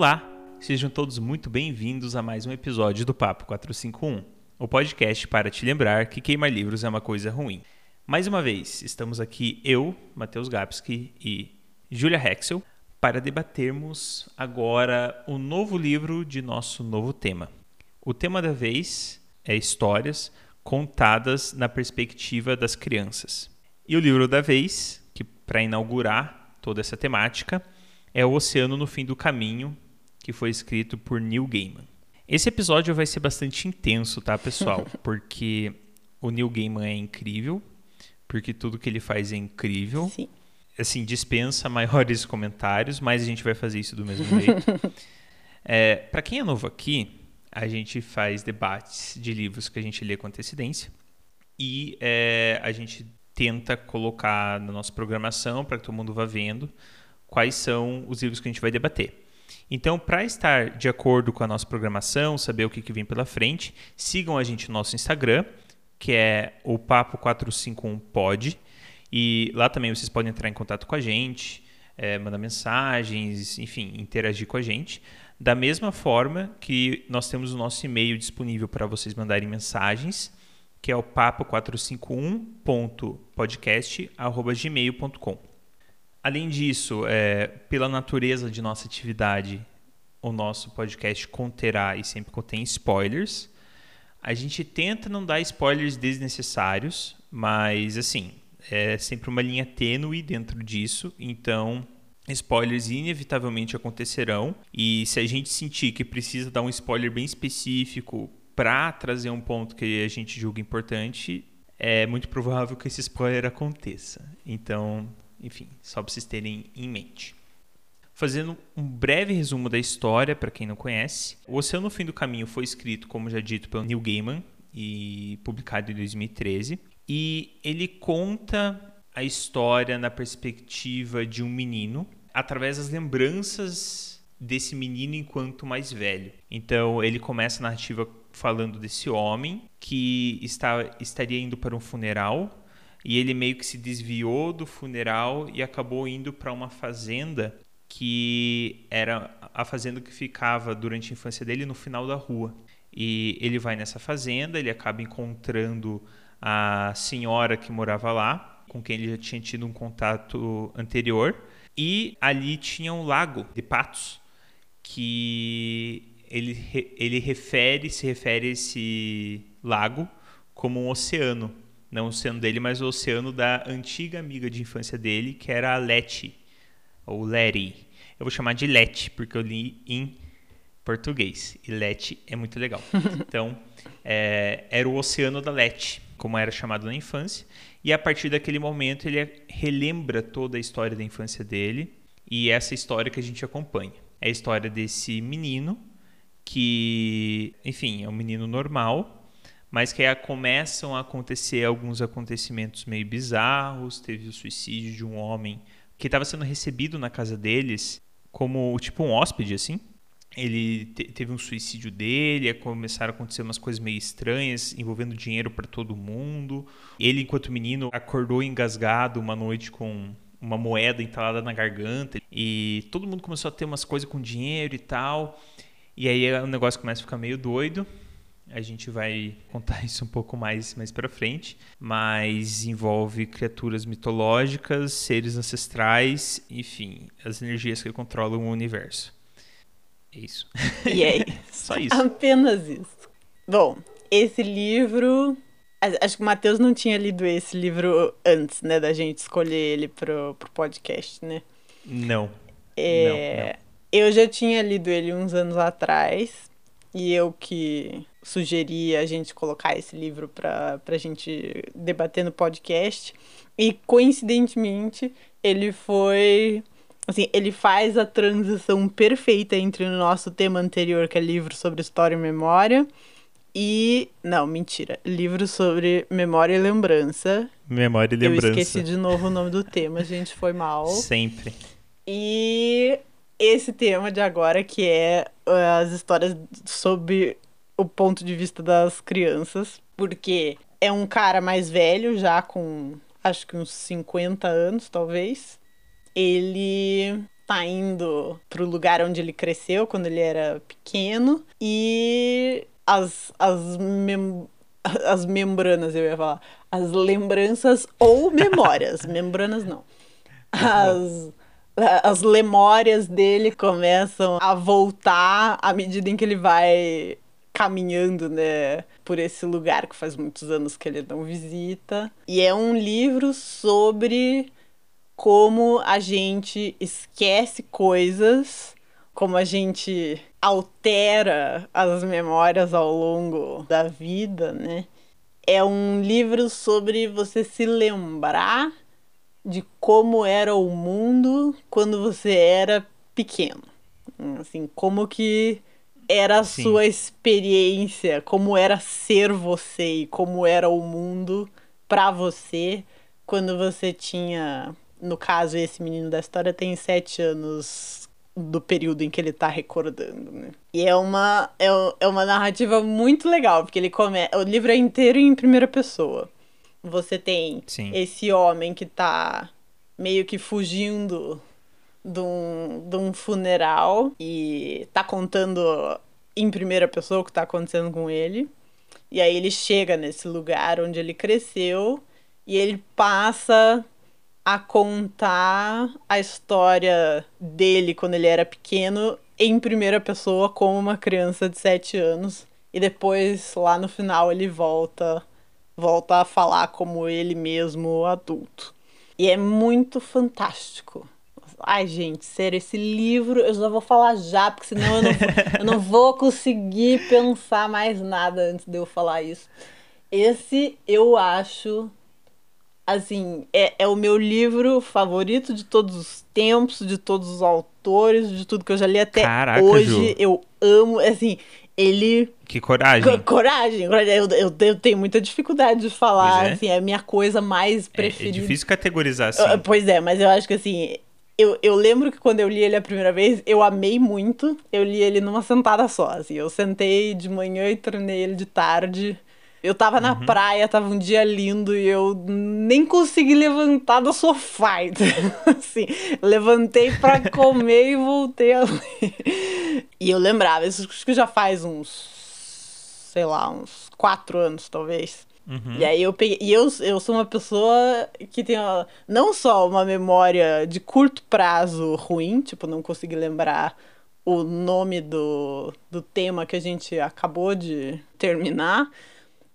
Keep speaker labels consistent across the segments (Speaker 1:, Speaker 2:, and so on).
Speaker 1: Olá, sejam todos muito bem-vindos a mais um episódio do Papo 451, o podcast para te lembrar que queimar livros é uma coisa ruim. Mais uma vez, estamos aqui eu, Matheus Gapski e Julia Hexel para debatermos agora o novo livro de nosso novo tema. O tema da vez é histórias contadas na perspectiva das crianças. E o livro da vez, que para inaugurar toda essa temática, é O Oceano no Fim do Caminho, que foi escrito por Neil Gaiman. Esse episódio vai ser bastante intenso, tá, pessoal? Porque o Neil Gaiman é incrível, porque tudo que ele faz é incrível.
Speaker 2: Sim.
Speaker 1: Assim, dispensa maiores comentários, mas a gente vai fazer isso do mesmo jeito. é, Para quem é novo aqui, a gente faz debates de livros que a gente lê com antecedência e é, a gente tenta colocar na nossa programação para que todo mundo vá vendo quais são os livros que a gente vai debater. Então, para estar de acordo com a nossa programação, saber o que, que vem pela frente, sigam a gente no nosso Instagram, que é o Papo451pod. E lá também vocês podem entrar em contato com a gente, é, mandar mensagens, enfim, interagir com a gente. Da mesma forma que nós temos o nosso e-mail disponível para vocês mandarem mensagens, que é o papo451.podcast.gmail.com. Além disso, é, pela natureza de nossa atividade, o nosso podcast conterá e sempre contém spoilers. A gente tenta não dar spoilers desnecessários, mas assim, é sempre uma linha tênue dentro disso, então spoilers inevitavelmente acontecerão. E se a gente sentir que precisa dar um spoiler bem específico para trazer um ponto que a gente julga importante, é muito provável que esse spoiler aconteça. Então, enfim, só para vocês terem em mente. Fazendo um breve resumo da história, para quem não conhece, O Oceano no Fim do Caminho foi escrito, como já dito, pelo Neil Gaiman e publicado em 2013. E ele conta a história na perspectiva de um menino, através das lembranças desse menino enquanto mais velho. Então ele começa a narrativa falando desse homem que está, estaria indo para um funeral e ele meio que se desviou do funeral e acabou indo para uma fazenda que era a fazenda que ficava durante a infância dele no final da rua. E ele vai nessa fazenda, ele acaba encontrando a senhora que morava lá, com quem ele já tinha tido um contato anterior, e ali tinha um lago de patos que ele, ele refere, se refere a esse lago como um oceano. Não o oceano dele, mas o oceano da antiga amiga de infância dele, que era a Letty, ou Letty. Eu vou chamar de Letty, porque eu li em português. E Letty é muito legal. Então, é, era o oceano da Letty, como era chamado na infância. E a partir daquele momento, ele relembra toda a história da infância dele. E essa história que a gente acompanha. É a história desse menino que, enfim, é um menino normal, mas que aí começam a acontecer alguns acontecimentos meio bizarros. Teve o suicídio de um homem que estava sendo recebido na casa deles como tipo um hóspede, assim. Ele te teve um suicídio dele, começaram a acontecer umas coisas meio estranhas, envolvendo dinheiro para todo mundo. Ele, enquanto menino, acordou engasgado uma noite com uma moeda entalada na garganta e todo mundo começou a ter umas coisas com dinheiro e tal. E aí o negócio começa a ficar meio doido. A gente vai contar isso um pouco mais mais para frente, mas envolve criaturas mitológicas, seres ancestrais, enfim, as energias que controlam o universo. É isso.
Speaker 2: E aí?
Speaker 1: Só isso.
Speaker 2: Apenas isso. Bom, esse livro. Acho que o Matheus não tinha lido esse livro antes, né, da gente escolher ele pro, pro podcast, né?
Speaker 1: Não.
Speaker 2: É,
Speaker 1: não, não.
Speaker 2: Eu já tinha lido ele uns anos atrás, e eu que sugeri a gente colocar esse livro para a gente debater no podcast. E coincidentemente, ele foi. Assim, ele faz a transição perfeita entre o nosso tema anterior, que é livro sobre história e memória, e. Não, mentira. Livro sobre memória e lembrança.
Speaker 1: Memória e lembrança.
Speaker 2: Eu esqueci de novo o nome do tema, gente, foi mal.
Speaker 1: Sempre.
Speaker 2: E esse tema de agora, que é uh, as histórias sob o ponto de vista das crianças, porque é um cara mais velho, já com acho que uns 50 anos, talvez. Ele tá indo pro lugar onde ele cresceu quando ele era pequeno e as, as, mem as membranas, eu ia falar, as lembranças ou memórias, membranas não. As, as memórias dele começam a voltar à medida em que ele vai caminhando, né, por esse lugar que faz muitos anos que ele não visita. E é um livro sobre como a gente esquece coisas, como a gente altera as memórias ao longo da vida, né? É um livro sobre você se lembrar de como era o mundo quando você era pequeno. Assim, como que era a Sim. sua experiência, como era ser você e como era o mundo para você quando você tinha no caso, esse menino da história tem sete anos do período em que ele tá recordando, né? E é uma, é, é uma narrativa muito legal, porque ele come... o livro é inteiro em primeira pessoa. Você tem Sim. esse homem que tá meio que fugindo de um, de um funeral e tá contando em primeira pessoa o que tá acontecendo com ele. E aí ele chega nesse lugar onde ele cresceu e ele passa a contar a história dele quando ele era pequeno em primeira pessoa como uma criança de 7 anos e depois lá no final ele volta volta a falar como ele mesmo adulto. E é muito fantástico. Ai, gente, sério, esse livro eu já vou falar já, porque senão eu não, eu não vou conseguir pensar mais nada antes de eu falar isso. Esse eu acho assim, é, é o meu livro favorito de todos os tempos, de todos os autores, de tudo que eu já li até Caraca, hoje. Ju. Eu amo, assim, ele.
Speaker 1: Que coragem.
Speaker 2: Co coragem. Eu, eu, eu, tenho muita dificuldade de falar, é. assim, é a minha coisa mais preferida. É,
Speaker 1: é difícil categorizar assim.
Speaker 2: pois é, mas eu acho que assim. Eu, eu lembro que quando eu li ele a primeira vez, eu amei muito. Eu li ele numa sentada só, assim. Eu sentei de manhã e terminei ele de tarde. Eu tava na uhum. praia, tava um dia lindo e eu nem consegui levantar do sofá. Então, assim, levantei para comer e voltei a ler. E eu lembrava, isso acho que já faz uns, sei lá, uns quatro anos talvez. Uhum. E aí eu peguei. E eu, eu sou uma pessoa que tem uma, não só uma memória de curto prazo ruim, tipo, não consegui lembrar o nome do, do tema que a gente acabou de terminar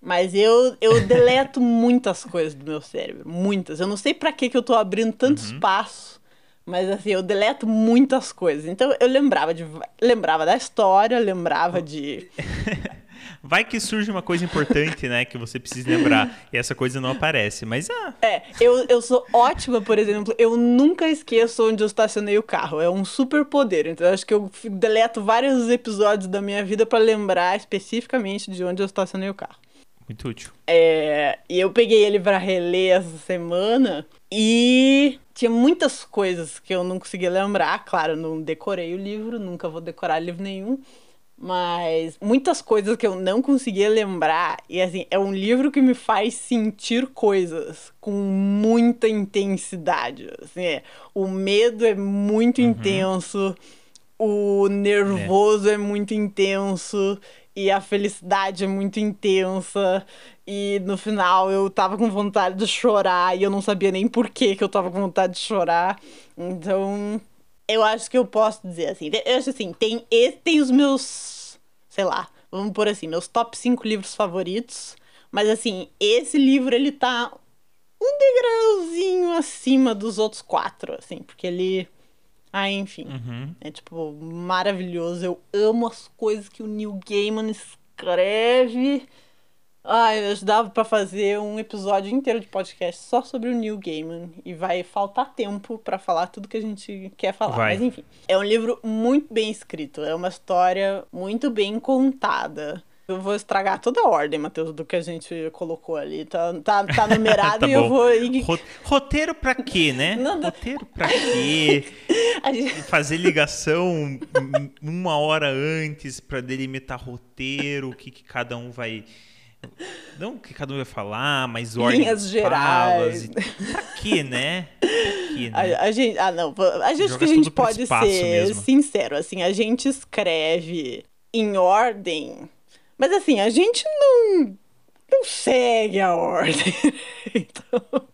Speaker 2: mas eu, eu deleto muitas coisas do meu cérebro. Muitas. Eu não sei para que, que eu tô abrindo tanto uhum. espaço. Mas assim, eu deleto muitas coisas. Então eu lembrava de. Lembrava da história, lembrava de.
Speaker 1: Vai que surge uma coisa importante, né? Que você precisa lembrar. E essa coisa não aparece. Mas ah.
Speaker 2: É, eu, eu sou ótima, por exemplo. Eu nunca esqueço onde eu estacionei o carro. É um super poder. Então eu acho que eu deleto vários episódios da minha vida para lembrar especificamente de onde eu estacionei o carro.
Speaker 1: Muito útil.
Speaker 2: É, e eu peguei ele para reler essa semana e tinha muitas coisas que eu não conseguia lembrar. Claro, não decorei o livro, nunca vou decorar livro nenhum. Mas muitas coisas que eu não conseguia lembrar. E assim, é um livro que me faz sentir coisas com muita intensidade. Assim, é, o medo é muito uhum. intenso, o nervoso é. é muito intenso e a felicidade é muito intensa. E no final eu tava com vontade de chorar e eu não sabia nem por que, que eu tava com vontade de chorar. Então, eu acho que eu posso dizer assim. Eu acho assim, tem, tem os meus. Sei lá, vamos por assim, meus top 5 livros favoritos. Mas assim, esse livro ele tá um degrauzinho acima dos outros quatro, assim, porque ele ah, enfim. Uhum. É, tipo, maravilhoso. Eu amo as coisas que o Neil Gaiman escreve. Ai, eu dava para fazer um episódio inteiro de podcast só sobre o Neil Gaiman. E vai faltar tempo para falar tudo que a gente quer falar. Vai. Mas enfim. É um livro muito bem escrito. É uma história muito bem contada. Eu vou estragar toda a ordem, Matheus, do que a gente colocou ali. Tá, tá, tá numerado tá e eu vou.
Speaker 1: Roteiro pra quê, né? Não, não. Roteiro pra quê? gente... Fazer ligação uma hora antes pra delimitar roteiro, o que, que cada um vai Não que cada um vai falar, mas ordem
Speaker 2: Linhas gerais.
Speaker 1: E... Pra quê, né? Né?
Speaker 2: A, a gente, ah, não. A gente
Speaker 1: Joga
Speaker 2: que a gente pode ser
Speaker 1: mesmo.
Speaker 2: sincero, assim, a gente escreve em ordem, mas assim, a gente não, não segue a ordem. então,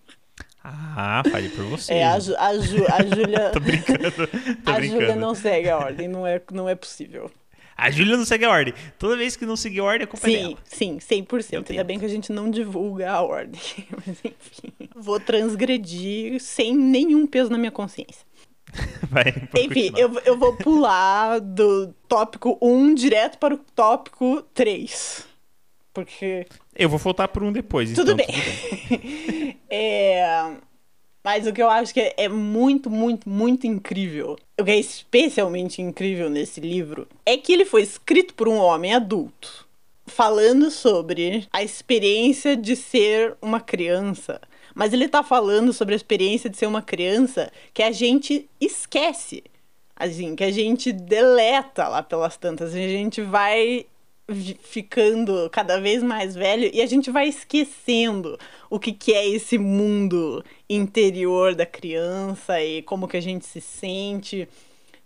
Speaker 1: Ah, fale por você.
Speaker 2: é, a, Ju- a, Ju- a Júlia.
Speaker 1: Tô brincando. Tô
Speaker 2: A
Speaker 1: brincando.
Speaker 2: Júlia não segue a ordem, não é, não é possível.
Speaker 1: A Júlia não segue a ordem. Toda vez que não seguir a ordem, a culpa é
Speaker 2: Sim,
Speaker 1: dela.
Speaker 2: sim, 100%.
Speaker 1: Eu
Speaker 2: Ainda bem que a gente não divulga a ordem. Mas enfim. Vou transgredir sem nenhum peso na minha consciência.
Speaker 1: Vai,
Speaker 2: Enfim, eu, eu vou pular do tópico 1 direto para o tópico 3. Porque.
Speaker 1: Eu vou voltar por um depois.
Speaker 2: Tudo
Speaker 1: então,
Speaker 2: bem. É, Mas o que eu acho que é muito, muito, muito incrível, o que é especialmente incrível nesse livro, é que ele foi escrito por um homem adulto, falando sobre a experiência de ser uma criança. Mas ele tá falando sobre a experiência de ser uma criança que a gente esquece. Assim, que a gente deleta lá pelas tantas. A gente vai ficando cada vez mais velho e a gente vai esquecendo o que, que é esse mundo interior da criança e como que a gente se sente.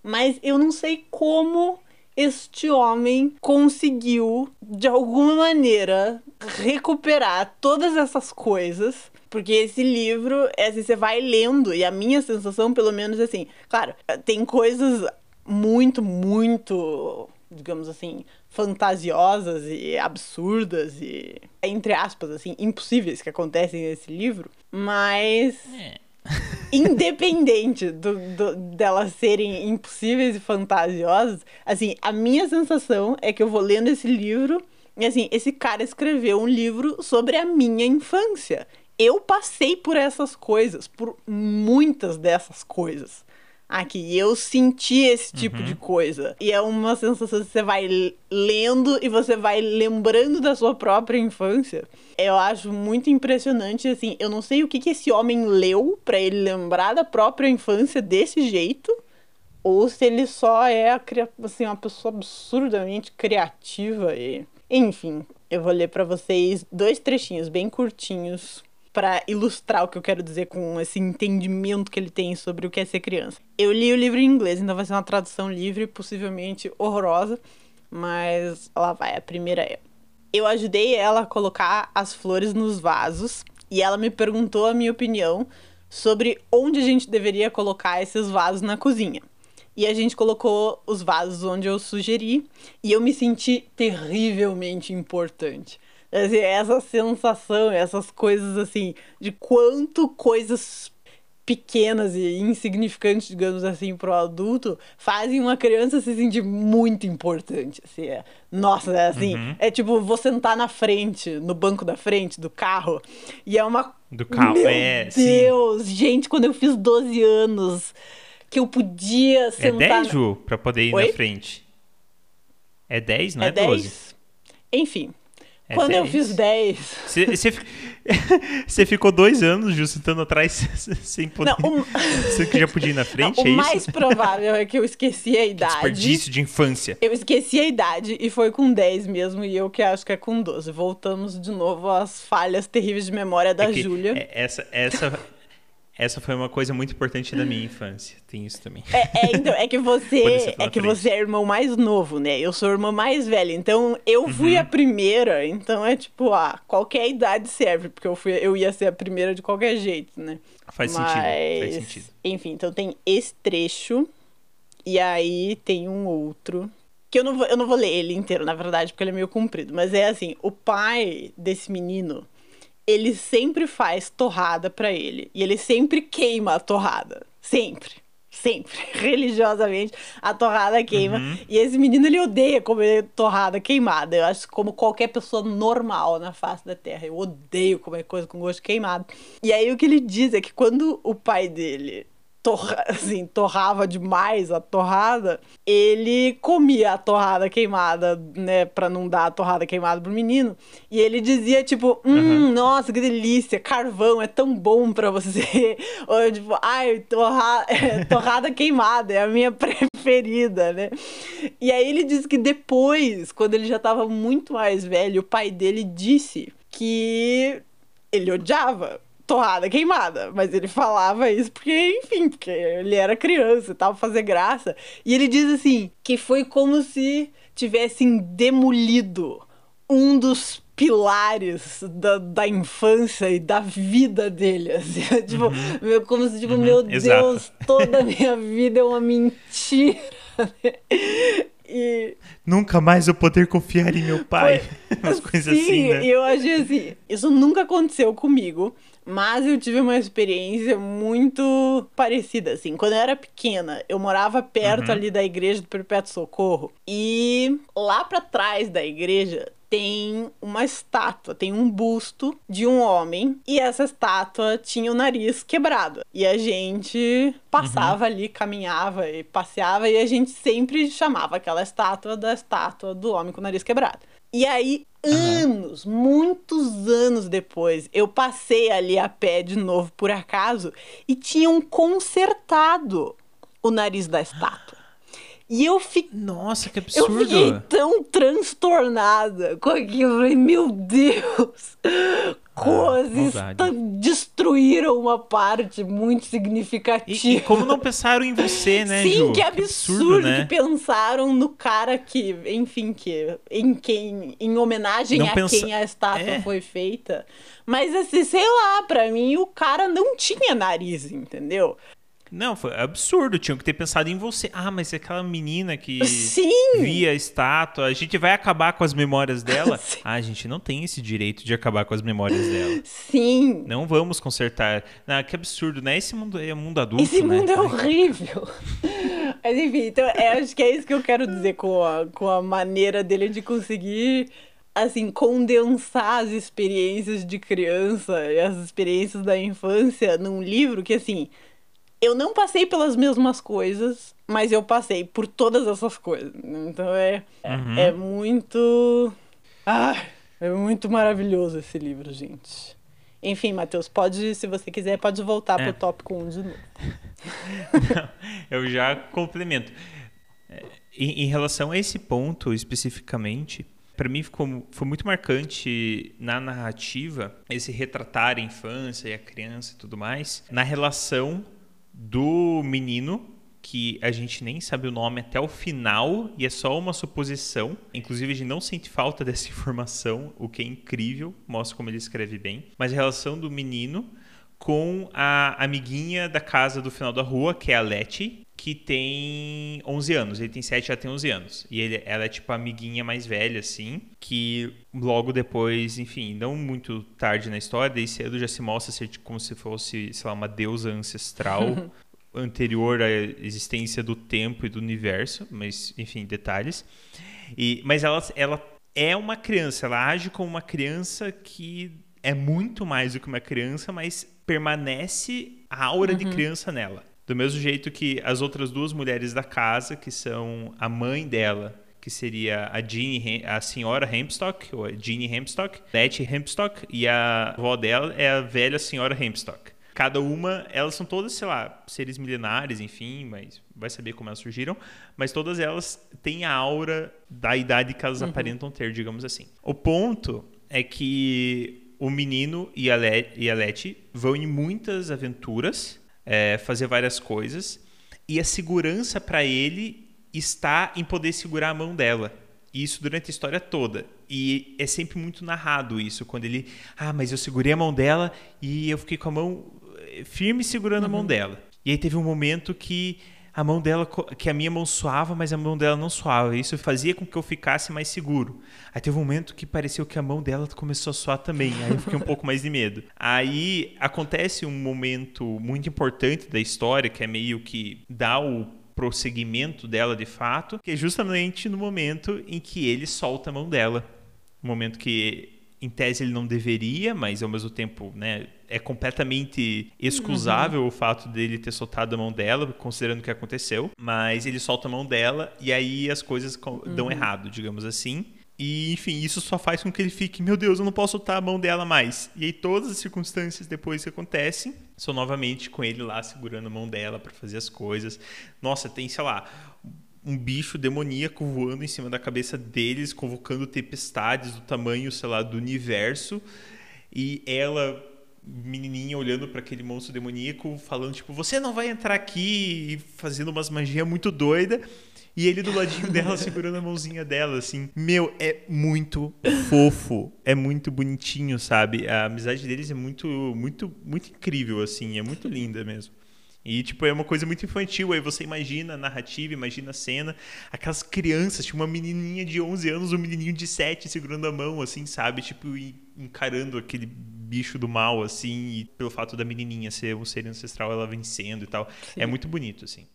Speaker 2: Mas eu não sei como este homem conseguiu, de alguma maneira, recuperar todas essas coisas. Porque esse livro, é assim, você vai lendo, e a minha sensação, pelo menos, é assim, claro, tem coisas muito, muito, digamos assim, fantasiosas e absurdas e, entre aspas, assim, impossíveis que acontecem nesse livro, mas
Speaker 1: É.
Speaker 2: independente do, do- delas serem impossíveis e fantasiosas, assim, a minha sensação é que eu vou lendo esse livro e, assim, esse cara escreveu um livro sobre a minha infância. Eu passei por essas coisas, por muitas dessas coisas aqui. Eu senti esse tipo de coisa. E é uma sensação que você vai lendo e você vai lembrando da sua própria infância. Eu acho muito impressionante, assim, eu não sei o que, que esse homem leu pra ele lembrar da própria infância desse jeito. Ou se ele só é assim, uma pessoa absurdamente criativa e. Enfim, eu vou ler pra vocês dois trechinhos bem curtinhos pra ilustrar o que eu quero dizer com esse entendimento que ele tem sobre o que é ser criança. Eu li o livro em inglês, então vai ser uma tradução livre, possivelmente horrorosa, mas lá vai, a primeira é. Eu ajudei ela a colocar as flores nos vasos e ela me perguntou a minha opinião sobre onde a gente deveria colocar esses vasos na cozinha. E a gente colocou os vasos onde eu sugeri e eu me senti terrivelmente importante. Assim, essa sensação, essas coisas assim, de quanto coisas pequenas e insignificantes, digamos assim, para o adulto, fazem uma criança se sentir muito importante. Assim, é. Nossa, é assim, é tipo, vou sentar na frente, no banco da frente do carro, e é uma.
Speaker 1: Do carro,
Speaker 2: Meu
Speaker 1: é, sim.
Speaker 2: Deus, gente, quando eu fiz 12 anos, que eu podia
Speaker 1: É
Speaker 2: sentar.
Speaker 1: 10,
Speaker 2: na-
Speaker 1: Ju, pra poder ir
Speaker 2: Oi?
Speaker 1: na frente. É 10, não é,
Speaker 2: é 10?
Speaker 1: 12?
Speaker 2: Enfim.
Speaker 1: É
Speaker 2: quando eu
Speaker 1: 10.
Speaker 2: fiz 10.
Speaker 1: Você, você, fi- você ficou dois anos, Ju, sentando atrás sem poder.
Speaker 2: Não, o-
Speaker 1: Você que já podia ir na frente,
Speaker 2: Não,
Speaker 1: é
Speaker 2: o
Speaker 1: isso?
Speaker 2: mais provável é que eu esqueci a idade.
Speaker 1: Desperdício de infância.
Speaker 2: Eu esqueci a idade e foi com 10 mesmo, e eu que acho que é com 12. Voltamos de novo às falhas terríveis de memória da
Speaker 1: É que,
Speaker 2: Júlia.
Speaker 1: é, essa, essa, essa foi uma coisa muito importante da minha infância. Tem isso também.
Speaker 2: É, é, então, é que você é que
Speaker 1: frente.
Speaker 2: você é irmão mais novo, né? Eu sou irmã mais velha, então eu fui
Speaker 1: Uhum.
Speaker 2: a primeira, então é tipo, ah, qualquer idade serve, porque eu fui, eu ia ser a primeira de qualquer jeito, né?
Speaker 1: Faz
Speaker 2: Mas,
Speaker 1: sentido. Faz sentido.
Speaker 2: Enfim, então tem esse trecho e aí tem um outro que eu não vou, eu não vou ler ele inteiro, na verdade, porque ele é meio comprido, mas é assim, o pai desse menino, ele sempre faz torrada pra ele e ele sempre queima a torrada, sempre. Sempre, religiosamente, a torrada queima.
Speaker 1: Uhum.
Speaker 2: E esse menino, ele odeia comer torrada queimada. Eu acho como qualquer pessoa normal na face da Terra. Eu odeio comer coisa com gosto queimado. E aí o que ele diz é que quando o pai dele torra, assim, torrava demais a torrada, ele comia a torrada queimada, né, pra não dar a torrada queimada pro menino. E ele dizia, tipo, hum, nossa, que delícia, carvão é tão bom pra você. Ou tipo, ai, torra, é, torrada queimada é a minha preferida, né? E aí ele diz que depois, quando ele já estava muito mais velho, o pai dele disse que ele odiava torrada queimada, mas ele falava isso porque, enfim, porque ele era criança e tal, fazer graça. E ele diz assim que foi como se tivessem demolido um dos pilares da, da infância e da vida dele. Assim. tipo, uhum. como se, tipo, uhum. meu Exato. Deus, toda a minha vida é uma mentira.
Speaker 1: E... Nunca mais eu poder confiar em meu pai. Foi... Umas coisas
Speaker 2: Sim,
Speaker 1: assim, né?
Speaker 2: eu achei assim, isso nunca aconteceu comigo. Mas eu tive uma experiência muito parecida, assim. Quando eu era pequena, eu morava perto uhum. ali da igreja do Perpétuo Socorro. E lá para trás da igreja tem uma estátua, tem um busto de um homem e essa estátua tinha o nariz quebrado. E a gente passava uhum. ali, caminhava e passeava e a gente sempre chamava aquela estátua da estátua do homem com o nariz quebrado. E aí, anos, uhum. muitos anos depois, eu passei ali a pé de novo por acaso e tinham consertado o nariz da estátua. E eu fiquei.
Speaker 1: Nossa, que absurdo!
Speaker 2: Eu fiquei tão transtornada com aquilo. Eu falei, meu Deus! Coisas ah, destruíram uma parte muito significativa.
Speaker 1: E, e, como não pensaram em você, né,
Speaker 2: Sim,
Speaker 1: Ju?
Speaker 2: que absurdo, que absurdo né? que pensaram no cara que, enfim, que em quem, em homenagem não a pensa... quem a estátua é. foi feita. Mas assim, sei lá, para mim o cara não tinha nariz, entendeu?
Speaker 1: Não, foi absurdo. Tinham que ter pensado em você. Ah, mas é aquela menina que
Speaker 2: Sim.
Speaker 1: via a estátua, a gente vai acabar com as memórias dela? Sim. Ah, a gente não tem esse direito de acabar com as memórias dela.
Speaker 2: Sim.
Speaker 1: Não vamos consertar. Ah, que absurdo, né? Esse mundo é mundo adulto.
Speaker 2: Esse
Speaker 1: né?
Speaker 2: mundo é horrível. mas enfim, então é, acho que é isso que eu quero dizer com a, com a maneira dele de conseguir assim, condensar as experiências de criança e as experiências da infância num livro que, assim, eu não passei pelas mesmas coisas, mas eu passei por todas essas coisas. Então é, uhum. é muito. Ah, é muito maravilhoso esse livro, gente. Enfim, Matheus, pode, se você quiser, pode voltar é. pro tópico 1 de novo.
Speaker 1: Eu já complemento. É, em, em relação a esse ponto especificamente, para mim ficou, foi muito marcante na narrativa esse retratar a infância e a criança e tudo mais, na relação do menino que a gente nem sabe o nome até o final e é só uma suposição. Inclusive, a gente não sente falta dessa informação, o que é incrível, mostra como ele escreve bem. Mas a relação do menino com a amiguinha da casa do final da rua, que é a Letty, que tem 11 anos. Ele tem 7, já tem 11 anos. E ele, ela é tipo a amiguinha mais velha, assim, que logo depois, enfim, não muito tarde na história, daí cedo já se mostra ser tipo, como se fosse, sei lá, uma deusa ancestral anterior à existência do tempo e do universo, mas enfim, detalhes. E, mas ela, ela é uma criança, ela age como uma criança que é muito mais do que uma criança, mas permanece a aura uhum. de criança nela. Do mesmo jeito que as outras duas mulheres da casa, que são a mãe dela, que seria a Jeannie, a senhora Hempstock, ou a Jeannie Hempstock, Letty Hempstock, e a avó dela é a velha senhora Hempstock. Cada uma, elas são todas, sei lá, seres milenares, enfim, mas vai saber como elas surgiram. Mas todas elas têm a aura da idade que elas uhum. aparentam ter, digamos assim. O ponto é que o menino e a, Le e a Letty vão em muitas aventuras, é, fazer várias coisas, e a segurança para ele está em poder segurar a mão dela. E isso durante a história toda. E é sempre muito narrado isso, quando ele. Ah, mas eu segurei a mão dela e eu fiquei com a mão firme segurando uhum. a mão uhum. dela. E aí teve um momento que a mão dela, que a minha mão suava, mas a mão dela não suava. Isso fazia com que eu ficasse mais seguro. Aí teve um momento que pareceu que a mão dela começou a suar também. Aí eu fiquei um pouco mais de medo. Aí acontece um momento muito importante da história, que é meio que dá o prosseguimento dela de fato, que é justamente no momento em que ele solta a mão dela. O momento que em tese ele não deveria, mas ao mesmo tempo, né, é completamente excusável uhum. o fato dele ter soltado a mão dela, considerando o que aconteceu, mas ele solta a mão dela e aí as coisas dão uhum. errado, digamos assim. E, enfim, isso só faz com que ele fique, meu Deus, eu não posso soltar a mão dela mais. E aí todas as circunstâncias depois que acontecem são novamente com ele lá segurando a mão dela para fazer as coisas. Nossa, tem, sei lá, um bicho demoníaco voando em cima da cabeça deles, convocando tempestades do tamanho, sei lá, do universo. E ela, menininha, olhando para aquele monstro demoníaco, falando tipo: "Você não vai entrar aqui", e fazendo umas magias muito doida. E ele do ladinho dela segurando a mãozinha dela, assim. Meu, é muito fofo. É muito bonitinho, sabe? A amizade deles é muito, muito, muito incrível, assim. É muito linda mesmo. E, tipo, é uma coisa muito infantil. Aí você imagina a narrativa, imagina a cena. Aquelas crianças, tipo, uma menininha de 11 anos, um menininho de 7 segurando a mão, assim, sabe? Tipo, encarando aquele bicho do mal, assim. E pelo fato da menininha ser um ser ancestral, ela vencendo e tal. Sim. É muito bonito, assim.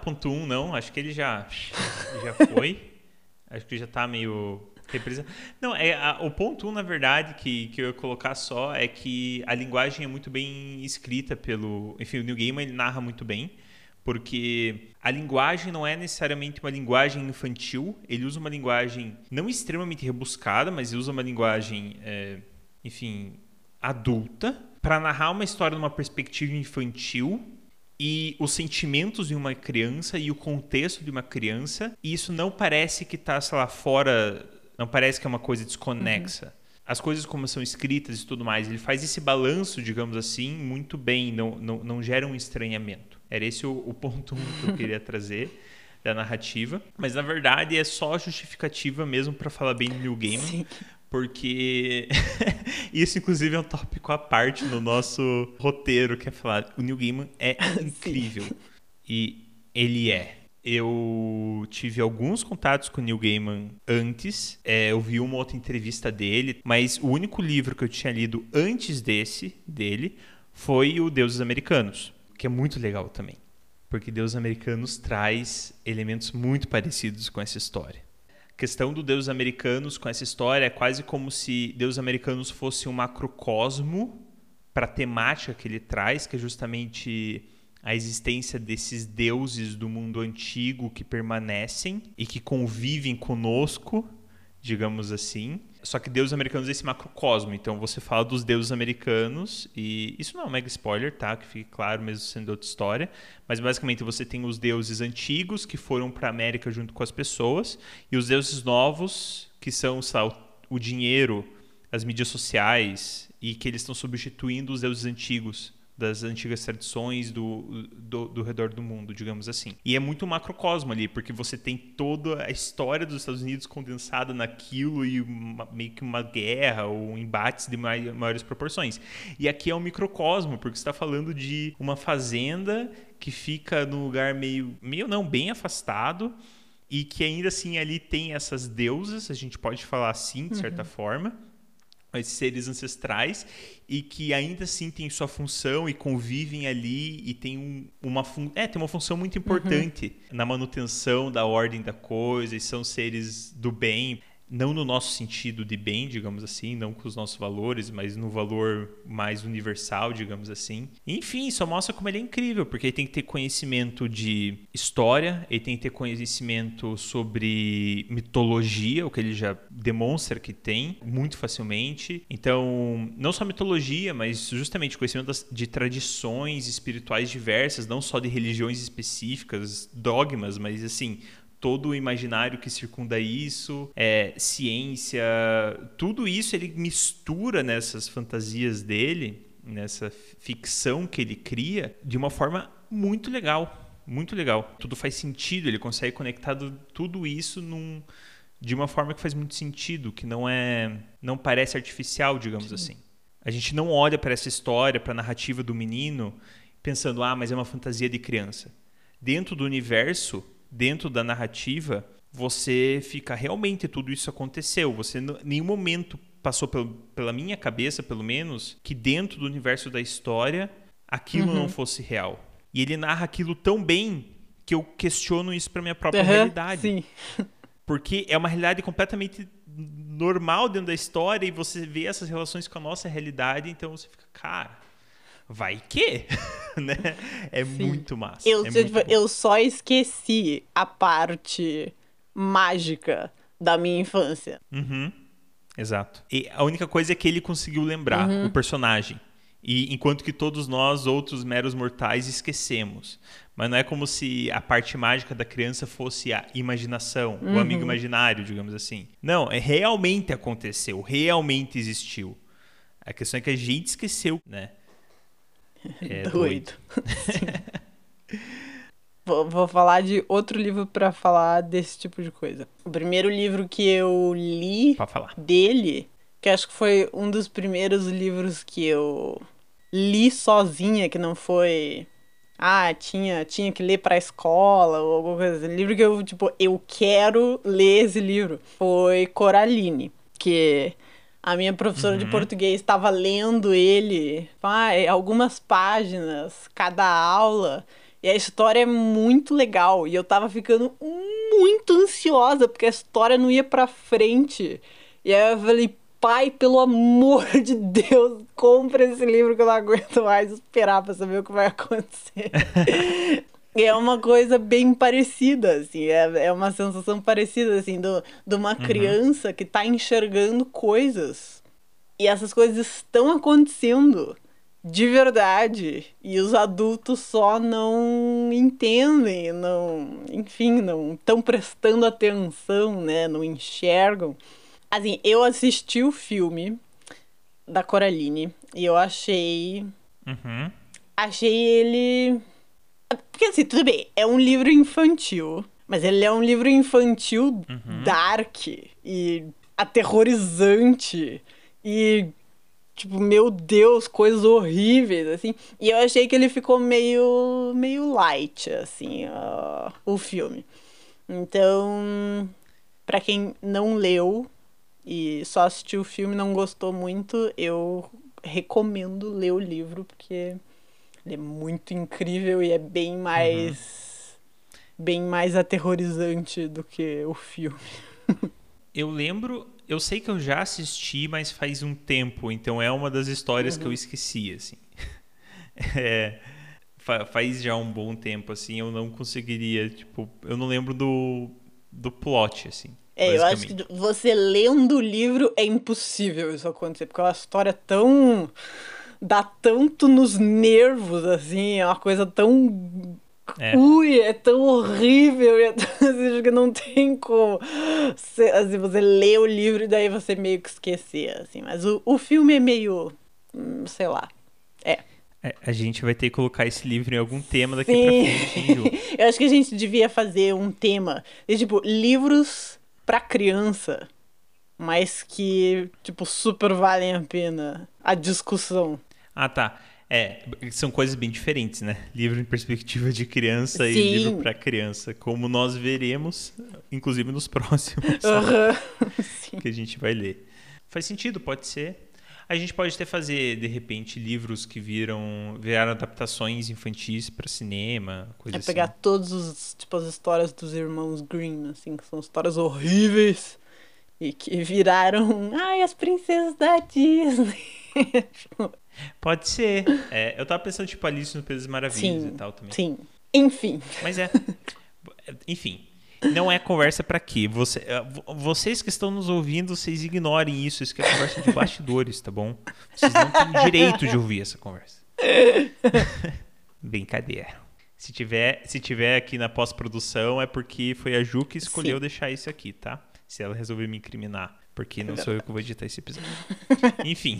Speaker 1: Voltar pro ponto 1, um, não. Acho que ele já, já foi. Acho que já tá meio. Não, é, a, o ponto 1, um, na verdade, que, que eu ia colocar só é que a linguagem é muito bem escrita pelo. Enfim, o New Gaiman ele narra muito bem. Porque a linguagem não é necessariamente uma linguagem infantil, ele usa uma linguagem não extremamente rebuscada, mas ele usa uma linguagem, é, enfim, adulta, para narrar uma história numa perspectiva infantil e os sentimentos de uma criança e o contexto de uma criança, e isso não parece que está, sei lá, fora, não parece que é uma coisa desconexa. Uhum. As coisas como são escritas e tudo mais, ele faz esse balanço, digamos assim, muito bem, não, não, não gera um estranhamento. Era esse o, o ponto que eu queria trazer da narrativa, mas na verdade é só justificativa mesmo para falar bem do New Game, Sim porque isso inclusive é um tópico à parte no nosso roteiro, que é falar, o Neil Gaiman é incrível. e ele é. Eu tive alguns contatos com o Neil Gaiman antes, é, eu vi uma outra entrevista dele, mas o único livro que eu tinha lido antes desse, dele, foi o Deuses Americanos, que é muito legal também, porque Deuses Americanos traz elementos muito parecidos com essa história questão do Deus Americanos com essa história é quase como se Deus Americanos fosse um macrocosmo para a temática que ele traz, que é justamente a existência desses deuses do mundo antigo que permanecem e que convivem conosco, digamos assim. Só que deuses americanos é esse macrocosmo. Então você fala dos deuses americanos, e isso não é um mega spoiler, tá? Que fique claro, mesmo sendo outra história. Mas basicamente você tem os deuses antigos que foram para América junto com as pessoas, e os deuses novos, que são o dinheiro, as mídias sociais, e que eles estão substituindo os deuses antigos das antigas tradições do, do, do, redor do mundo, digamos assim. E é muito macrocosmo ali, porque você tem toda a história dos Estados Unidos condensada naquilo e uma, meio que uma guerra ou embates de maiores proporções. E aqui é um microcosmo, porque você está falando de uma fazenda que fica num lugar meio, meio não, bem afastado e que ainda assim ali tem essas deusas, a gente pode falar assim, de certa uhum. forma esses seres ancestrais e que ainda assim têm sua função e convivem ali e tem um, uma fun é, tem uma função muito importante uhum. na manutenção da ordem da coisa e são seres do bem não no nosso sentido de bem, digamos assim, não com os nossos valores, mas no valor mais universal, digamos assim. Enfim, só mostra como ele é incrível, porque ele tem que ter conhecimento de história, ele tem que ter conhecimento sobre mitologia, o que ele já demonstra que tem muito facilmente. Então, não só mitologia, mas justamente conhecimento de tradições espirituais diversas, não só de religiões específicas, dogmas, mas assim, todo o imaginário que circunda isso, é, ciência, tudo isso ele mistura nessas fantasias dele, nessa ficção que ele cria, de uma forma muito legal. Muito legal. Tudo faz sentido, ele consegue conectar tudo isso num, de uma forma que faz muito sentido, que não é, não parece artificial, digamos Sim. assim. A gente não olha para essa história, para a narrativa do menino, pensando, ah, mas é uma fantasia de criança. Dentro do universo dentro da narrativa, você fica realmente tudo isso aconteceu. Você em nenhum momento passou pelo, pela minha cabeça, pelo menos, que dentro do universo da história aquilo uhum. não fosse real. E ele narra aquilo tão bem que eu questiono isso para minha própria uhum, realidade.
Speaker 2: Sim.
Speaker 1: Porque é uma realidade completamente normal dentro da história e você vê essas relações com a nossa realidade, então você fica, cara, vai que, né? É Sim. muito massa.
Speaker 2: Eu,
Speaker 1: é
Speaker 2: tipo, eu só esqueci a parte mágica da minha infância.
Speaker 1: Uhum. Exato. E a única coisa é que ele conseguiu lembrar uhum. o personagem. E enquanto que todos nós, outros meros mortais, esquecemos. Mas não é como se a parte mágica da criança fosse a imaginação, uhum. o amigo imaginário, digamos assim. Não, é realmente aconteceu, realmente existiu. A questão é que a gente esqueceu, né?
Speaker 2: É doido. doido. vou, vou falar de outro livro para falar desse tipo de coisa. O primeiro livro que eu li dele, que acho que foi um dos primeiros livros que eu li sozinha, que não foi ah, tinha, tinha que ler pra escola ou alguma coisa assim. Livro que eu, tipo, eu quero ler esse livro. Foi Coraline, que a minha professora uhum. de português estava lendo ele, ah, algumas páginas, cada aula. E a história é muito legal. E eu tava ficando muito ansiosa, porque a história não ia pra frente. E aí eu falei, pai, pelo amor de Deus, compra esse livro que eu não aguento mais esperar pra saber o que vai acontecer. é uma coisa bem parecida, assim, é, é uma sensação parecida, assim, do, de uma uhum. criança que tá enxergando coisas. E essas coisas estão acontecendo de verdade. E os adultos só não entendem, não, enfim, não estão prestando atenção, né? Não enxergam. Assim, eu assisti o filme da Coraline e eu achei.
Speaker 1: Uhum.
Speaker 2: Achei ele. Porque assim, tudo bem, é um livro infantil. Mas ele é um livro infantil uhum. dark e aterrorizante. E, tipo, meu Deus, coisas horríveis, assim. E eu achei que ele ficou meio. meio light, assim, uh, o filme. Então, para quem não leu, e só assistiu o filme e não gostou muito, eu recomendo ler o livro, porque ele é muito incrível e é bem mais. Uhum. bem mais aterrorizante do que o filme.
Speaker 1: eu lembro. Eu sei que eu já assisti, mas faz um tempo, então é uma das histórias uhum. que eu uhum. esqueci, assim. é, faz já um bom tempo, assim, eu não conseguiria, tipo, eu não lembro do, do plot, assim.
Speaker 2: É, eu acho que você lendo o livro é impossível isso acontecer, porque é uma história tão. Dá tanto nos nervos, assim, é uma coisa tão. É. Ui, é tão horrível, é tão, assim, que não tem como. Você, assim, você lê o livro e daí você meio que esquecer, assim. Mas o, o filme é meio. Hum, sei lá. É.
Speaker 1: É, a gente vai ter que colocar esse livro em algum tema daqui Sim. pra frente.
Speaker 2: Eu acho que a gente devia fazer um tema de tipo livros para criança, mas que, tipo, super valem a pena a discussão.
Speaker 1: Ah, tá. É, são coisas bem diferentes, né? Livro em perspectiva de criança Sim. e livro para criança, como nós veremos, inclusive nos próximos
Speaker 2: uhum.
Speaker 1: que a gente vai ler. Faz sentido, pode ser. A gente pode até fazer, de repente, livros que viram viraram adaptações infantis para cinema, coisa é
Speaker 2: assim. pegar todos os tipo as histórias dos irmãos Green, assim, que são histórias horríveis e que viraram, ai, as princesas da Disney.
Speaker 1: Pode ser. É, eu tava pensando tipo Alice no País das Maravilhas
Speaker 2: sim,
Speaker 1: e tal também.
Speaker 2: Sim. Enfim.
Speaker 1: Mas é. Enfim. Não é conversa para quê? Você, é, vocês que estão nos ouvindo, vocês ignorem isso. Isso que é conversa de bastidores, tá bom? Vocês não têm direito de ouvir essa conversa. Brincadeira. Se tiver, se tiver aqui na pós-produção, é porque foi a Ju que escolheu Sim. deixar isso aqui, tá? Se ela resolver me incriminar. Porque não sou eu que vou editar esse episódio. Enfim.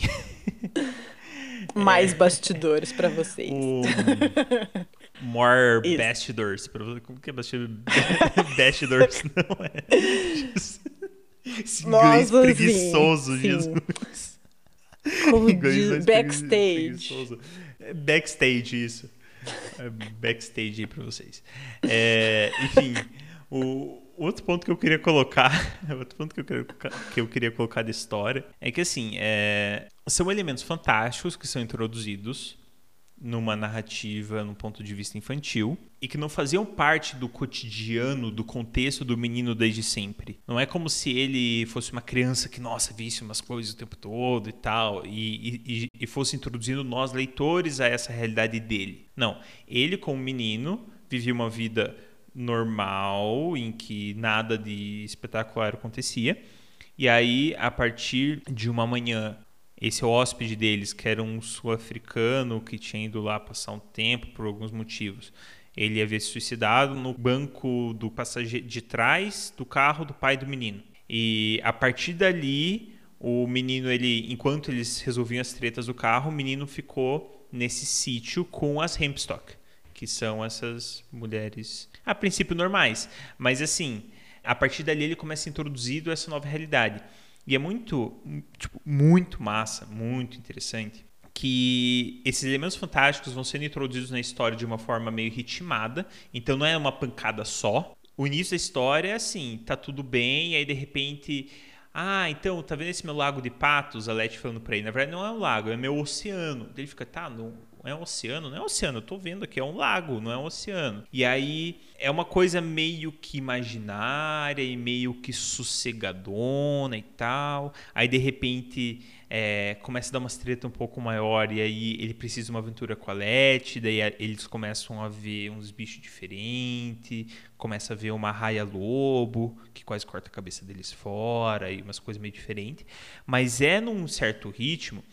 Speaker 2: Mais é... bastidores para vocês.
Speaker 1: O... More Isso. bastidors. Como que é bastidors? bastidors não é. Esse inglês Nossa, preguiçoso, sim, Jesus.
Speaker 2: Como diz, backstage.
Speaker 1: É backstage, isso. É backstage aí pra vocês. É, enfim, o outro ponto que eu queria colocar, outro ponto que eu queria, que eu queria colocar da história é que assim, é, são elementos fantásticos que são introduzidos numa narrativa, num ponto de vista infantil, e que não faziam parte do cotidiano, do contexto do menino desde sempre. Não é como se ele fosse uma criança que, nossa, visse umas coisas o tempo todo e tal, e, e, e fosse introduzindo nós, leitores, a essa realidade dele. Não. Ele, como menino, vivia uma vida normal, em que nada de espetacular acontecia. E aí, a partir de uma manhã, esse hóspede deles, que era um sul-africano que tinha ido lá passar um tempo por alguns motivos, ele havia se suicidado no banco do passageiro de trás do carro do pai do menino. E a partir dali, o menino, ele, enquanto eles resolviam as tretas do carro, o menino ficou nesse sítio com as Hempstock, que são essas mulheres, a princípio normais, mas assim, a partir dali ele começa a introduzido essa nova realidade. E é muito, tipo, muito massa, muito interessante que esses elementos fantásticos vão sendo introduzidos na história de uma forma meio ritmada, então não é uma pancada só. O início da história é assim, tá tudo bem, e aí de repente, ah, então, tá vendo esse meu lago de patos? A Leti falando pra ele, na verdade não é um lago, é meu oceano. Ele fica, tá, não, é um oceano? Não é um oceano, eu tô vendo aqui, é um lago, não é um oceano. E aí é uma coisa meio que imaginária e meio que sossegadona e tal. Aí de repente é, começa a dar umas treta um pouco maior e aí ele precisa de uma aventura com a Leti, daí eles começam a ver uns bichos diferentes, começa a ver uma raia lobo que quase corta a cabeça deles fora e umas coisas meio diferentes. Mas é num certo ritmo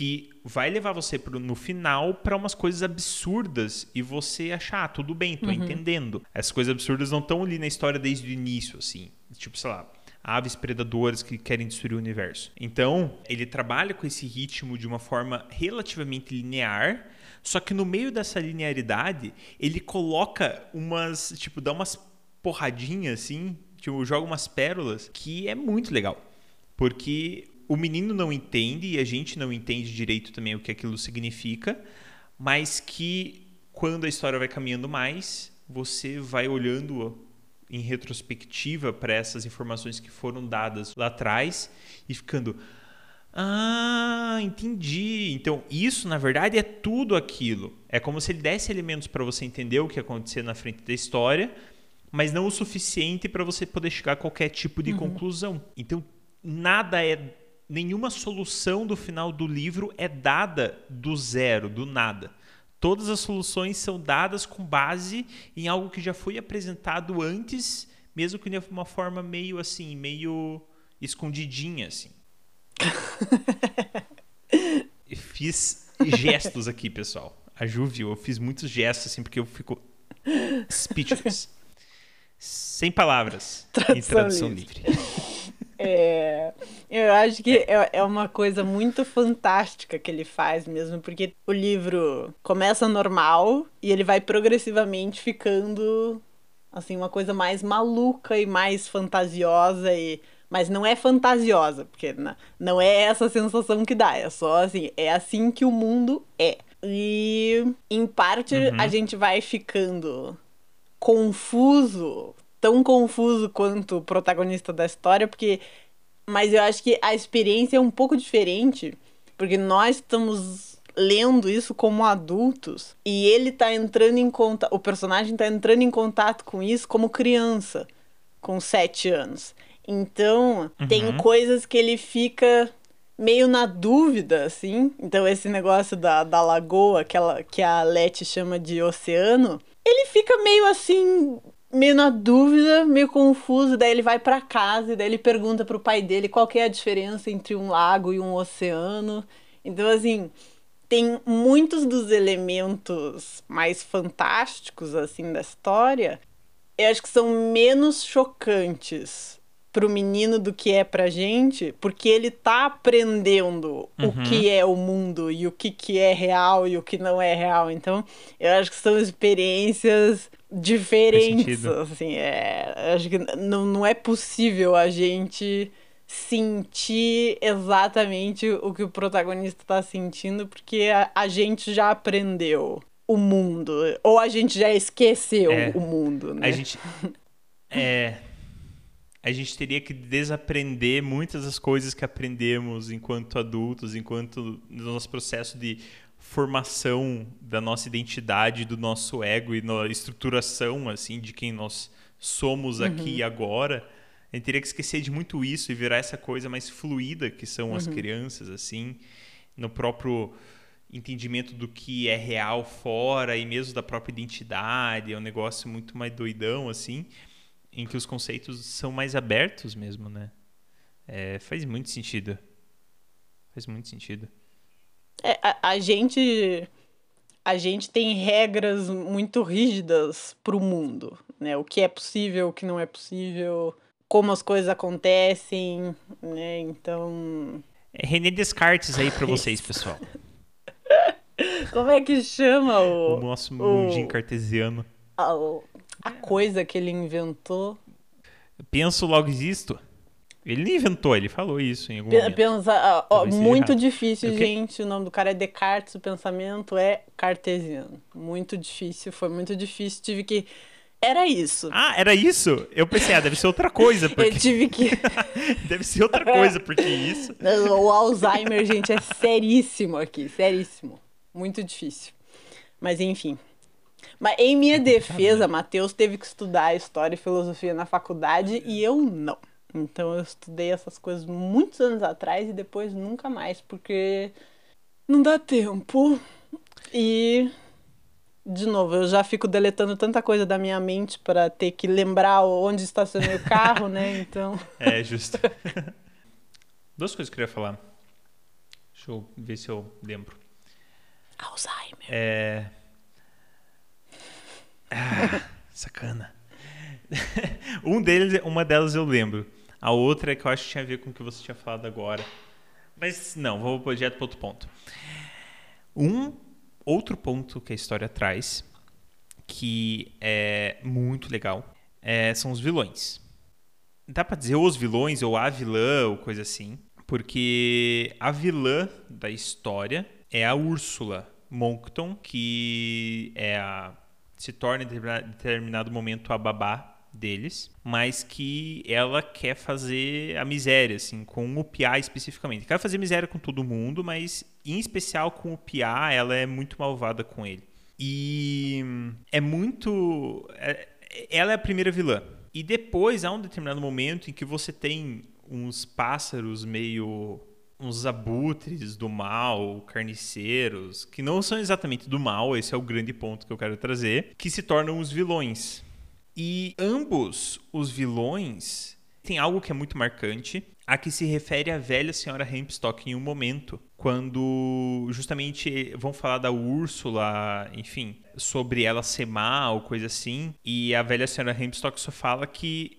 Speaker 1: que vai levar você pro, no final para umas coisas absurdas e você achar, ah, tudo bem, tô uhum. entendendo. Essas coisas absurdas não estão ali na história desde o início, assim. Tipo, sei lá, aves predadoras que querem destruir o universo. Então, ele trabalha com esse ritmo de uma forma relativamente linear, só que no meio dessa linearidade, ele coloca umas, tipo, dá umas porradinhas assim, tipo, joga umas pérolas que é muito legal. Porque o menino não entende e a gente não entende direito também o que aquilo significa, mas que quando a história vai caminhando mais, você vai olhando em retrospectiva para essas informações que foram dadas lá atrás e ficando ah, entendi. Então, isso na verdade é tudo aquilo. É como se ele desse elementos para você entender o que aconteceu na frente da história, mas não o suficiente para você poder chegar a qualquer tipo de uhum. conclusão. Então, nada é nenhuma solução do final do livro é dada do zero, do nada. Todas as soluções são dadas com base em algo que já foi apresentado antes, mesmo que de uma forma meio assim, meio escondidinha assim. fiz gestos aqui, pessoal. A Ju viu, eu fiz muitos gestos assim porque eu fico speechless. Sem palavras tradução em tradução livre. livre.
Speaker 2: É, eu acho que é, é uma coisa muito fantástica que ele faz mesmo, porque o livro começa normal e ele vai progressivamente ficando assim uma coisa mais maluca e mais fantasiosa e mas não é fantasiosa, porque não é essa sensação que dá, é só assim, é assim que o mundo é. E em parte uhum. a gente vai ficando confuso tão confuso quanto o protagonista da história, porque. Mas eu acho que a experiência é um pouco diferente, porque nós estamos lendo isso como adultos e ele tá entrando em contato. O personagem tá entrando em contato com isso como criança, com sete anos. Então, uhum. tem coisas que ele fica meio na dúvida, assim. Então, esse negócio da, da lagoa, que, ela, que a Leti chama de oceano, ele fica meio assim, meio na dúvida, meio confuso. Daí ele vai para casa e daí ele pergunta pro pai dele qual que é a diferença entre um lago e um oceano. Então, assim, tem muitos dos elementos mais fantásticos, assim, da história. Eu acho que são menos chocantes pro menino do que é pra gente, porque ele tá aprendendo uhum. o que é o mundo e o que, que é real e o que não é real. Então, eu acho que são experiências diferentes, assim, é, acho que não, não é possível a gente sentir exatamente o que o protagonista está sentindo, porque a, a, gente já aprendeu o mundo, ou a gente já esqueceu é, o mundo, né?
Speaker 1: A gente... É... a gente teria que desaprender muitas das coisas que aprendemos enquanto adultos, enquanto no nosso processo de formação da nossa identidade, do nosso ego e na estruturação assim de quem nós somos aqui uhum. e agora. A gente teria que esquecer de muito isso e virar essa coisa mais fluida que são as uhum. crianças assim, no próprio entendimento do que é real fora e mesmo da própria identidade, é um negócio muito mais doidão assim em que os conceitos são mais abertos mesmo, né? É, faz muito sentido. Faz muito sentido.
Speaker 2: É, a, a, gente a gente tem regras muito rígidas para o mundo, né? O que é possível, o que não é possível, como as coisas acontecem, né? Então
Speaker 1: é René Descartes aí para vocês, pessoal.
Speaker 2: Como é que chama o
Speaker 1: o nosso mundinho cartesiano?
Speaker 2: o, a coisa que ele inventou.
Speaker 1: Penso logo existo. Ele nem inventou, ele falou isso em algum momento.
Speaker 2: Pensa, ó, muito difícil, gente. O nome do cara é Descartes, o pensamento é cartesiano. Muito difícil, foi muito difícil. Tive que. Era isso.
Speaker 1: Ah, era isso? Eu pensei, ah, deve ser outra coisa. Porque...
Speaker 2: Eu tive que.
Speaker 1: deve ser outra coisa, porque isso.
Speaker 2: O Alzheimer, gente, é seríssimo aqui, seríssimo. Muito difícil. Mas enfim. Mas em minha defesa, Matheus teve que estudar história e filosofia na faculdade e eu não. Então eu estudei essas coisas muitos anos atrás e depois nunca mais, porque não dá tempo. E de novo, eu já fico deletando tanta coisa da minha mente para ter que lembrar onde estacionei o carro, né? Então.
Speaker 1: É, justo. Duas coisas que eu queria falar. Deixa eu ver se eu lembro.
Speaker 2: Alzheimer.
Speaker 1: É. Ah, sacana. um deles, uma delas eu lembro. A outra é que eu acho que tinha a ver com o que você tinha falado agora. Mas não, vou direto para outro ponto. Um outro ponto que a história traz, que é muito legal, é, são os vilões. Dá para dizer os vilões ou a vilã ou coisa assim, porque a vilã da história é a Úrsula Moncton, que é a se torna em determinado momento a babá deles, mas que ela quer fazer a miséria, assim, com o Pia especificamente. Quer fazer miséria com todo mundo, mas em especial com o Pia, ela é muito malvada com ele. E é muito. É, ela é a primeira vilã. E depois há um determinado momento em que você tem uns pássaros meio uns abutres do mal, carniceiros, que não são exatamente do mal, esse é o grande ponto que eu quero trazer, que se tornam os vilões. E ambos os vilões têm algo que é muito marcante, a que se refere a velha senhora Hempstock em um momento, quando justamente vão falar da Úrsula, enfim, sobre ela ser má ou coisa assim, e a velha senhora Hempstock só fala que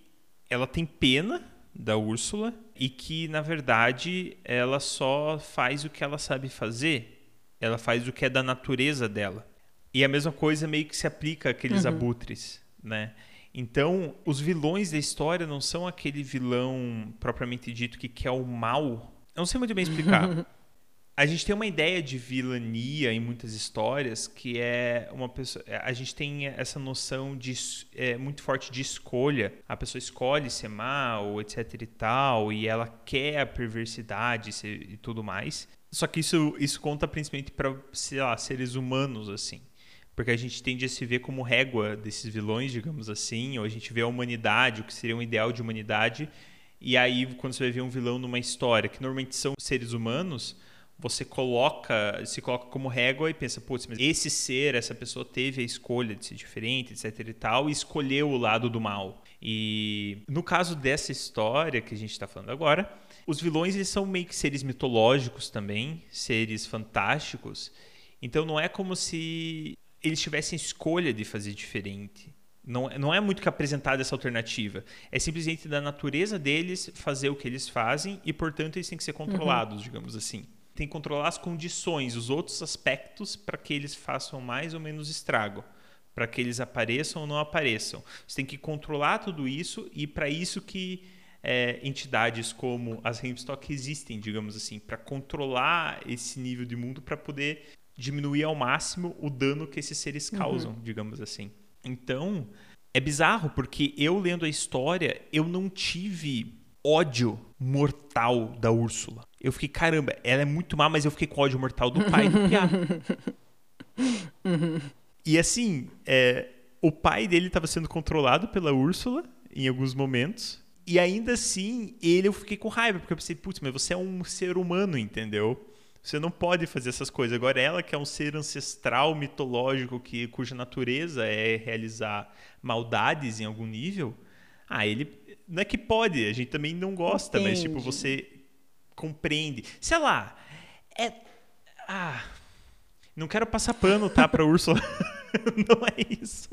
Speaker 1: ela tem pena da Úrsula e que na verdade ela só faz o que ela sabe fazer, ela faz o que é da natureza dela. E a mesma coisa meio que se aplica àqueles uhum. abutres, né? Então, os vilões da história não são aquele vilão propriamente dito que quer o mal. Eu não sei muito bem explicar. a gente tem uma ideia de vilania em muitas histórias que é uma pessoa é, a gente tem essa noção de é, muito forte de escolha. A pessoa escolhe ser mal etc e tal e ela quer a perversidade e tudo mais. Só que isso isso conta principalmente para sei lá seres humanos assim. Porque a gente tende a se ver como régua desses vilões digamos assim ou a gente vê a humanidade o que seria um ideal de humanidade. E aí quando você vai ver um vilão numa história que normalmente são seres humanos você coloca, se coloca como régua e pensa, putz, mas esse ser, essa pessoa teve a escolha de ser diferente, etc e tal, e escolheu o lado do mal. E no caso dessa história que a gente está falando agora, os vilões eles são meio que seres mitológicos também, seres fantásticos. Então não é como se eles tivessem escolha de fazer diferente. Não, não é muito que apresentada essa alternativa. É simplesmente da natureza deles fazer o que eles fazem e, portanto, eles têm que ser controlados, uhum. digamos assim tem que controlar as condições, os outros aspectos para que eles façam mais ou menos estrago, para que eles apareçam ou não apareçam. Você tem que controlar tudo isso e para isso que é, entidades como as Hempstock existem, digamos assim, para controlar esse nível de mundo para poder diminuir ao máximo o dano que esses seres uhum. causam, uhum. digamos assim. Então, é bizarro, porque eu lendo a história, eu não tive ódio mortal da Úrsula. Eu fiquei, caramba, ela é muito má, mas eu fiquei com ódio mortal do pai do Piá. Uhum. E assim, é, o pai dele estava sendo controlado pela Úrsula em alguns momentos. E ainda assim, ele eu fiquei com raiva, porque eu pensei, putz, mas você é um ser humano, entendeu? Você não pode fazer essas coisas. Agora, ela que é um ser ancestral, mitológico, que, cuja natureza é realizar maldades em algum nível, ah, ele. Não é que pode, a gente também não gosta, Entendi. mas tipo, você compreende. Sei lá. É. Ah. Não quero passar pano, tá, pra Úrsula. não é isso.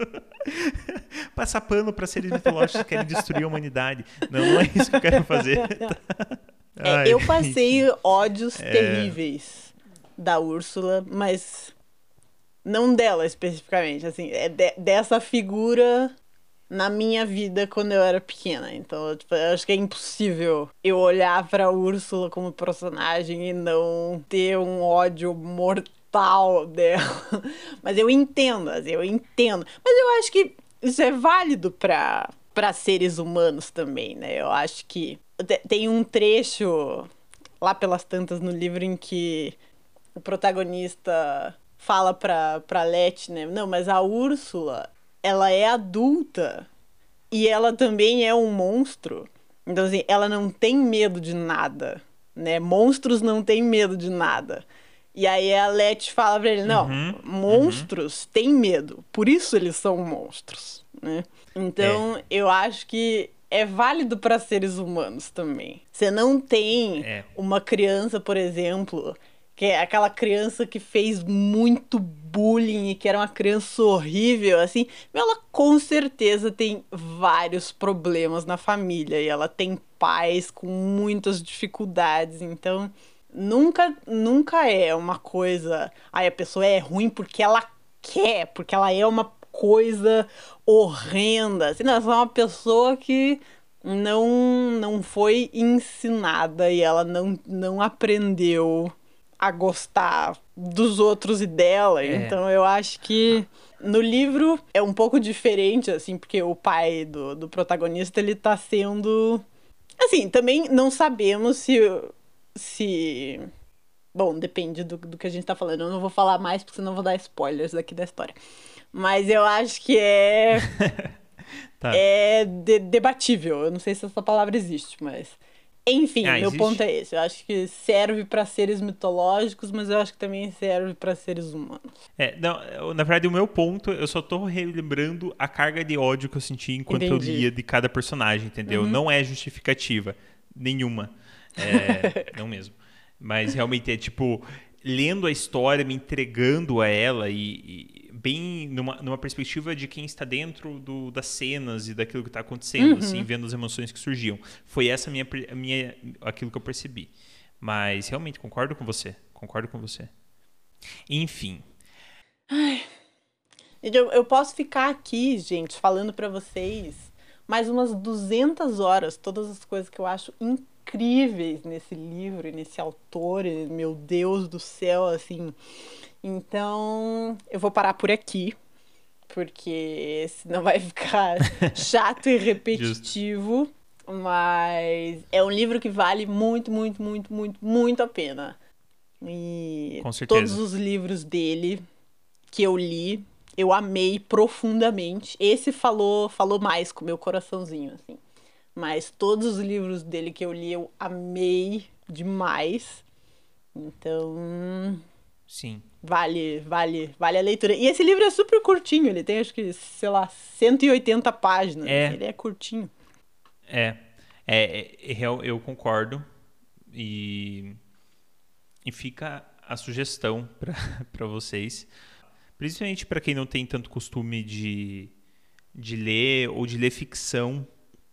Speaker 1: Passar pano para seres mitológicos que querem destruir a humanidade. Não, não é isso que eu quero fazer.
Speaker 2: É, Ai, eu passei gente. ódios é... terríveis da Úrsula, mas não dela especificamente, assim, é de, dessa figura na minha vida quando eu era pequena. Então, tipo, eu acho que é impossível eu olhar pra Úrsula como personagem e não ter um ódio mortal dela. Mas eu entendo, eu entendo. Mas eu acho que isso é válido pra, pra seres humanos também, né? Eu acho que tem um trecho lá pelas tantas no livro em que o protagonista fala pra, pra Letty, né? Não, mas a Úrsula, ela é adulta e ela também é um monstro. Então, assim, ela não tem medo de nada, né? Monstros não têm medo de nada. E aí a Letty fala pra ele, não, uhum, monstros uhum. têm medo, por isso eles são monstros, né? Então, é. eu acho que é válido para seres humanos também. Você não tem é. uma criança, por exemplo, que é aquela criança que fez muito bullying e que era uma criança horrível, assim, ela com certeza tem vários problemas na família e ela tem pais com muitas dificuldades, então nunca nunca é uma coisa, ai a pessoa é ruim porque ela quer, porque ela é uma coisa horrenda. Assim, não, é uma pessoa que não não foi ensinada e ela não, não aprendeu a gostar dos outros e dela. É. Então eu acho que no livro é um pouco diferente, assim, porque o pai do, do protagonista ele tá sendo. Assim, também não sabemos se. se... Bom, depende do, do que a gente tá falando. Eu não vou falar mais, porque senão eu vou dar spoilers aqui da história. Mas eu acho que é. tá. É de debatível. Eu não sei se essa palavra existe, mas. Enfim, ah, meu ponto é esse. Eu acho que serve para seres mitológicos, mas eu acho que também serve para seres humanos.
Speaker 1: É, não, na verdade, o meu ponto, eu só tô relembrando a carga de ódio que eu senti enquanto Entendi. eu lia de cada personagem, entendeu? Uhum. Não é justificativa nenhuma. É, não mesmo. Mas realmente é tipo, lendo a história, me entregando a ela e, e bem numa, numa perspectiva de quem está dentro do, das cenas e daquilo que está acontecendo, uhum. assim, vendo as emoções que surgiam. Foi essa minha, minha aquilo que eu percebi. Mas realmente concordo com você, concordo com você. Enfim.
Speaker 2: Ai. Eu, eu posso ficar aqui, gente, falando para vocês mais umas 200 horas, todas as coisas que eu acho incríveis nesse livro e nesse autor, e, meu Deus do céu, assim. Então, eu vou parar por aqui, porque senão vai ficar chato e repetitivo. Mas é um livro que vale muito, muito, muito, muito, muito a pena. E todos os livros dele que eu li, eu amei profundamente. Esse falou, falou mais com meu coraçãozinho, assim. Mas todos os livros dele que eu li, eu amei demais. Então.
Speaker 1: Sim.
Speaker 2: Vale, vale, vale a leitura. E esse livro é super curtinho, ele tem acho que, sei lá, 180 páginas. É. Ele é curtinho.
Speaker 1: É. É, é, é eu concordo. E, e fica a sugestão para vocês. Principalmente para quem não tem tanto costume de, de ler ou de ler ficção,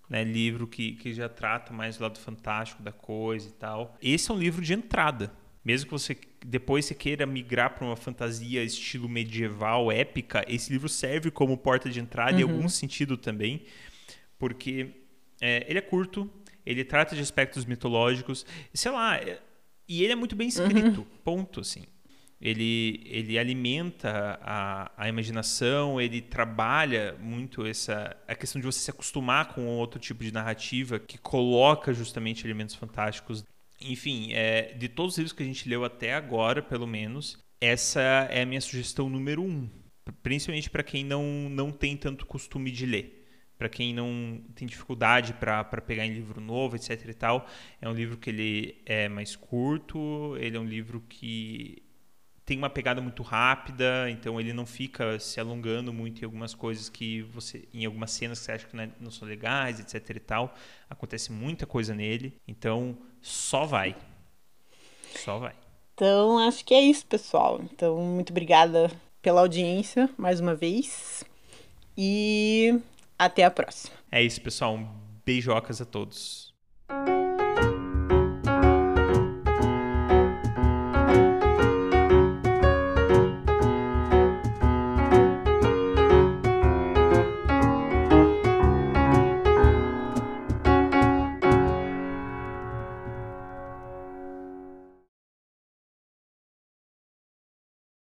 Speaker 1: né? livro que, que já trata mais do lado fantástico da coisa e tal. Esse é um livro de entrada mesmo que você depois você queira migrar para uma fantasia estilo medieval, épica, esse livro serve como porta de entrada uhum. em algum sentido também, porque é, ele é curto, ele trata de aspectos mitológicos, sei lá, é, e ele é muito bem escrito, uhum. ponto, assim. Ele, ele alimenta a, a imaginação, ele trabalha muito essa a questão de você se acostumar com outro tipo de narrativa que coloca justamente elementos fantásticos. Enfim, é, de todos os livros que a gente leu até agora, pelo menos, essa é a minha sugestão número um, principalmente para quem não, não tem tanto costume de ler para quem não tem dificuldade para pegar em livro novo, etc e tal, é um livro que ele é mais curto, ele é um livro que tem uma pegada muito rápida, então ele não fica se alongando muito em algumas coisas que você, em algumas cenas que você acha que não, é, não são legais, etc e tal. Acontece muita coisa nele, então só vai, só vai.
Speaker 2: Então acho que é isso, pessoal. Então muito obrigada pela audiência mais uma vez e até a próxima.
Speaker 1: É isso, pessoal. Um beijocas a todos.